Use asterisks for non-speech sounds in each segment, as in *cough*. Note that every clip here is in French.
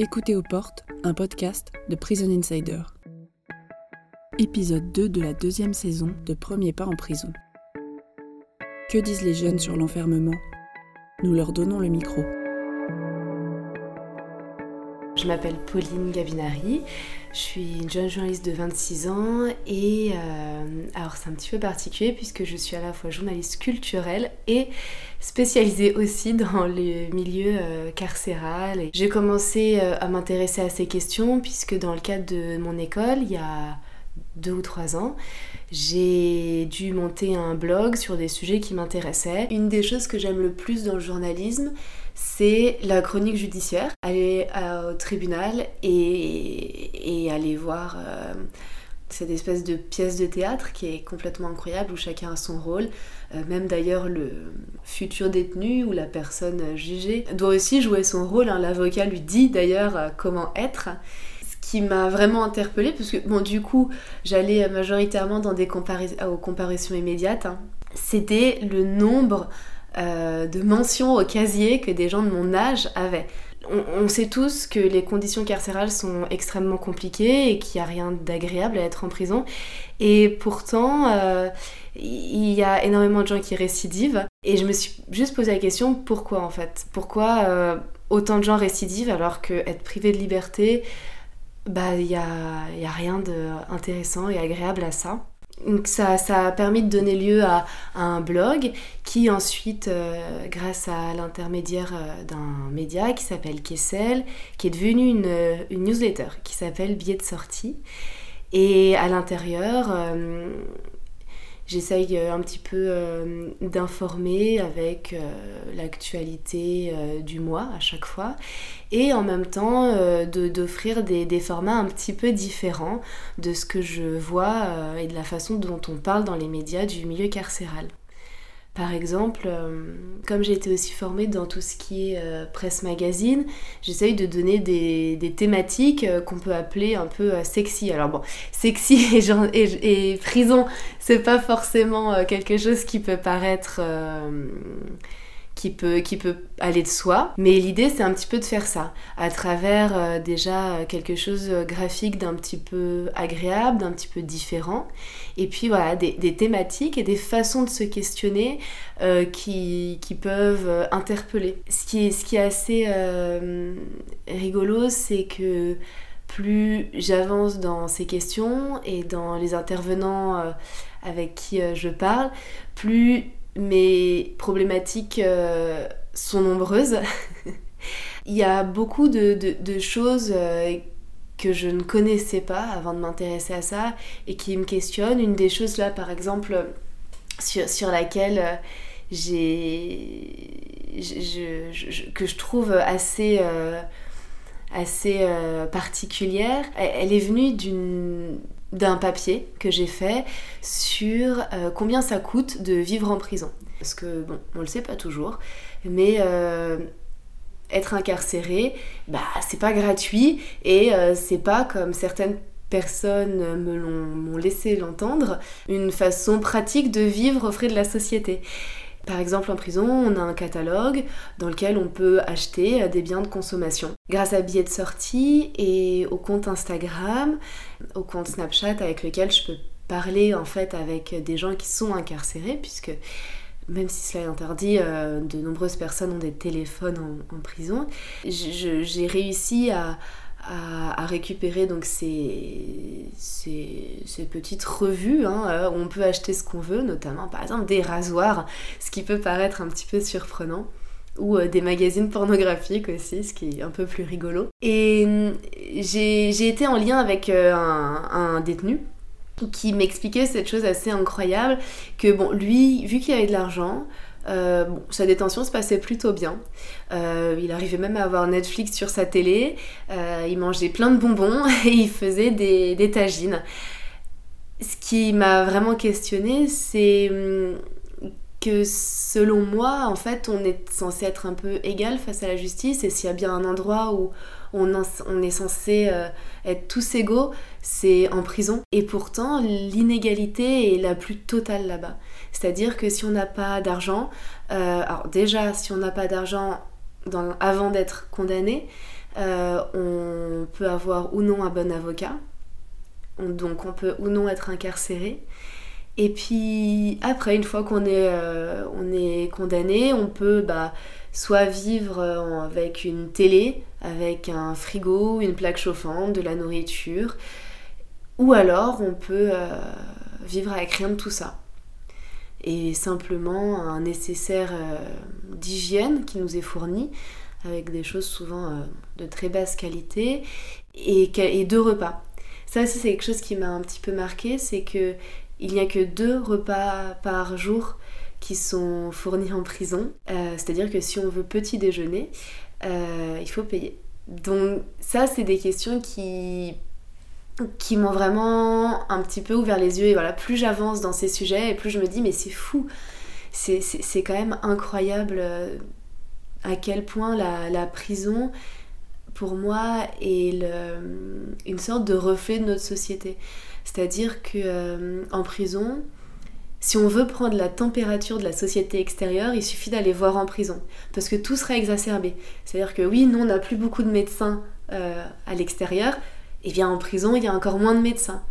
Écoutez aux portes, un podcast de Prison Insider. Épisode 2 de la deuxième saison de Premier pas en prison. Que disent les jeunes sur l'enfermement? Nous leur donnons le micro. Je m'appelle Pauline Gavinari, je suis une jeune journaliste de 26 ans et euh, alors c'est un petit peu particulier puisque je suis à la fois journaliste culturelle et spécialisée aussi dans le milieu euh, carcéral. J'ai commencé euh, à m'intéresser à ces questions puisque dans le cadre de mon école, il y a deux ou trois ans, j'ai dû monter un blog sur des sujets qui m'intéressaient. Une des choses que j'aime le plus dans le journalisme, c'est la chronique judiciaire. Aller au tribunal et, aller voir euh, cette espèce de pièce de théâtre qui est complètement incroyable où chacun a son rôle. Euh, même d'ailleurs le futur détenu ou la personne jugée doit aussi jouer son rôle. Hein. L'avocat lui dit d'ailleurs euh, comment être qui m'a vraiment interpellée, parce que bon, du coup, j'allais majoritairement dans des aux comparaisons immédiates. Hein. C'était le nombre euh, de mentions au casier que des gens de mon âge avaient. On, sait tous que les conditions carcérales sont extrêmement compliquées et qu'il n'y a rien d'agréable à être en prison. Et pourtant, euh, il y a énormément de gens qui récidivent. Et je me suis juste posé la question pourquoi en fait? Pourquoi euh, autant de gens récidivent alors que être privé de liberté, bah il n'y y a rien d'intéressant et agréable à ça? Donc ça, a permis de donner lieu à, un blog qui ensuite, euh, grâce à l'intermédiaire euh, d'un média qui s'appelle Kessel, qui est devenu une, une newsletter qui s'appelle Billet de sortie. Et à l'intérieur, euh, J'essaye euh, un petit peu euh, d'informer avec euh, l'actualité du mois à chaque fois et en même temps d'offrir des, des, formats un petit peu différents de ce que je vois et de la façon dont on parle dans les médias du milieu carcéral. Par exemple, euh, comme j'ai été aussi formée dans tout ce qui est euh, presse magazine, j'essaye de donner des, thématiques euh, qu'on peut appeler un peu sexy. Alors bon, sexy *laughs* et, prison, c'est pas forcément quelque chose qui peut paraître qui peut, qui peut aller de soi. Mais l'idée, c'est un petit peu de faire ça, à travers euh, déjà quelque chose graphique d'un petit peu agréable, d'un petit peu différent. Et puis voilà, des, thématiques et des façons de se questionner euh, qui, qui, peuvent euh, interpeller. Ce qui ce qui est assez rigolo, c'est que plus j'avance dans ces questions et dans les intervenants avec qui je parle, plus mes problématiques euh, sont nombreuses. *laughs* Il y a beaucoup de, choses euh, que je ne connaissais pas avant de m'intéresser à ça et qui me questionnent. Une des choses là, par exemple, sur, laquelle euh, j'ai que je trouve assez assez particulière elle est venue d'une d'un papier que j'ai fait sur euh, combien ça coûte de vivre en prison. Parce que, bon, on le sait pas toujours, mais euh, être incarcéré, bah, c'est pas gratuit et euh, c'est pas comme certaines personnes me l'ont laissé l'entendre, une façon pratique de vivre au frais de la société. Par exemple, en prison, on a un catalogue dans lequel on peut acheter euh, des biens de consommation. Grâce à billets de sortie et au compte Instagram, au compte Snapchat avec lequel je peux parler en fait avec des gens qui sont incarcérés, puisque même si cela est interdit, euh, de nombreuses personnes ont des téléphones en, prison. J'ai réussi à, à, récupérer donc ces, ces, petites revues hein, euh, où on peut acheter ce qu'on veut, notamment par exemple des rasoirs, ce qui peut paraître un petit peu surprenant ou euh, des magazines pornographiques aussi, ce qui est un peu plus rigolo. Et mm, j'ai été en lien avec euh, un, un détenu qui m'expliquait cette chose assez incroyable que bon lui vu qu'il avait de l'argent euh, sa détention se passait plutôt bien. Euh, il arrivait même à avoir Netflix sur sa télé. Euh, il mangeait plein de bonbons *laughs* et il faisait des, tagines. Ce qui m'a vraiment questionné, c'est hum, que selon moi, en fait, on est censé être un peu égal face à la justice et s'il y a bien un endroit où on, on est censé être tous égaux, c'est en prison. Et pourtant, l'inégalité est la plus totale là-bas. C'est-à-dire que si on n'a pas d'argent, euh, alors déjà, si on n'a pas d'argent avant d'être condamné, on peut avoir ou non un bon avocat, donc on peut ou non être incarcéré. Et puis après, une fois qu'on est, est condamné, on peut bah, soit vivre avec une télé, avec un frigo, une plaque chauffante, de la nourriture, ou alors on peut vivre avec rien de tout ça et simplement un nécessaire euh, d'hygiène qui nous est fourni avec des choses souvent euh, de très basse qualité et, deux repas. Ça aussi c'est quelque chose qui m'a un petit peu marqué, c'est que il n'y a que deux repas par jour qui sont fournis en prison. Euh, c'est-à-dire que si on veut petit déjeuner, il faut payer. Donc ça c'est des questions qui qui m'ont vraiment un petit peu ouvert les yeux. Et voilà, plus j'avance dans ces sujets, et plus je me dis, mais c'est fou. C'est quand même incroyable euh, à quel point la, prison, pour moi, est le, une sorte de reflet de notre société. C'est-à-dire que euh, en prison, si on veut prendre la température de la société extérieure, il suffit d'aller voir en prison. Parce que tout sera exacerbé. C'est-à-dire que oui, nous, on n'a plus beaucoup de médecins euh, à l'extérieur, et bien en prison, il y a encore moins de médecins.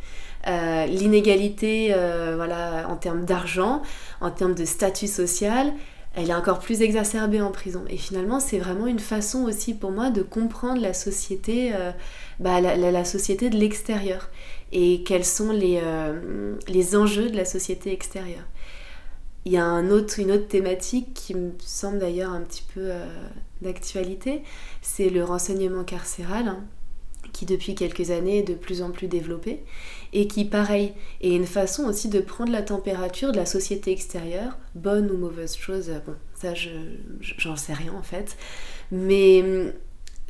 Euh, l'inégalité euh, voilà, en termes d'argent, en termes de statut social, elle est encore plus exacerbée en prison. Et finalement, c'est vraiment une façon aussi pour moi de comprendre la société, euh, bah, la, société de l'extérieur et quels sont les, les enjeux de la société extérieure. Il y a autre, une autre thématique qui me semble d'ailleurs un petit peu d'actualité, c'est le renseignement carcéral. Hein qui depuis quelques années est de plus en plus développé et qui, pareil, est une façon aussi de prendre la température de la société extérieure, bonne ou mauvaise chose, bon, ça j'en sais rien en fait, mais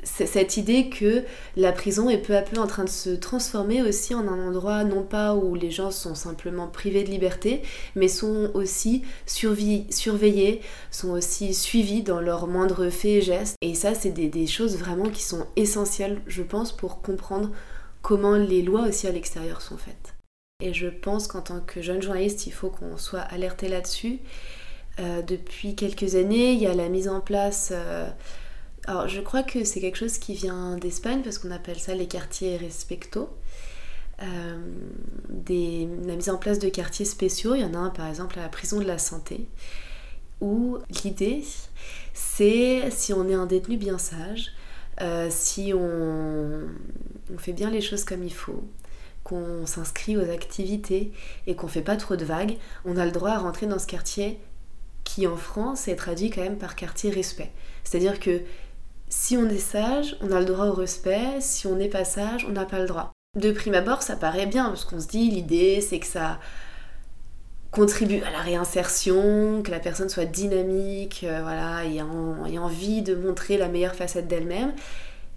cette idée que la prison est peu à peu en train de se transformer aussi en un endroit non pas où les gens sont simplement privés de liberté, mais sont aussi surveillés, sont aussi suivis dans leurs moindres faits et gestes. Et ça, c'est des, des choses vraiment qui sont essentielles, je pense, pour comprendre comment les lois aussi à l'extérieur sont faites. Et je pense qu'en tant que jeune journaliste, il faut qu'on soit alerté là-dessus. Euh, depuis quelques années, il y a la mise en place... Euh, alors, je crois que c'est quelque chose qui vient d'Espagne parce qu'on appelle ça les quartiers respecto. Euh, la mise en place de quartiers spéciaux, il y en a un par exemple à la prison de la santé, où l'idée c'est si on est un détenu bien sage, euh, si on, on, fait bien les choses comme il faut, qu'on s'inscrit aux activités et qu'on fait pas trop de vagues, on a le droit à rentrer dans ce quartier qui en France est traduit quand même par quartier respect. C'est-à-dire que si on est sage, on a le droit au respect, si on n'est pas sage, on n'a pas le droit. De prime abord, ça paraît bien, parce qu'on se dit, l'idée, c'est que ça contribue à la réinsertion, que la personne soit dynamique, euh, voilà, et envie de montrer la meilleure facette d'elle-même.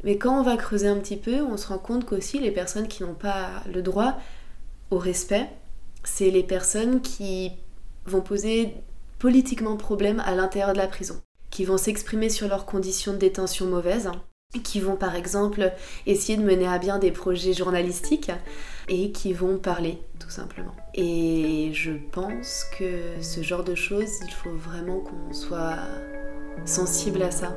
Mais quand on va creuser un petit peu, on se rend compte qu'aussi les personnes qui n'ont pas le droit au respect, c'est les personnes qui vont poser politiquement problème à l'intérieur de la prison qui vont s'exprimer sur leurs conditions de détention mauvaises, qui vont par exemple essayer de mener à bien des projets journalistiques et qui vont parler tout simplement. Et je pense que ce genre de choses, il faut vraiment qu'on soit sensible à ça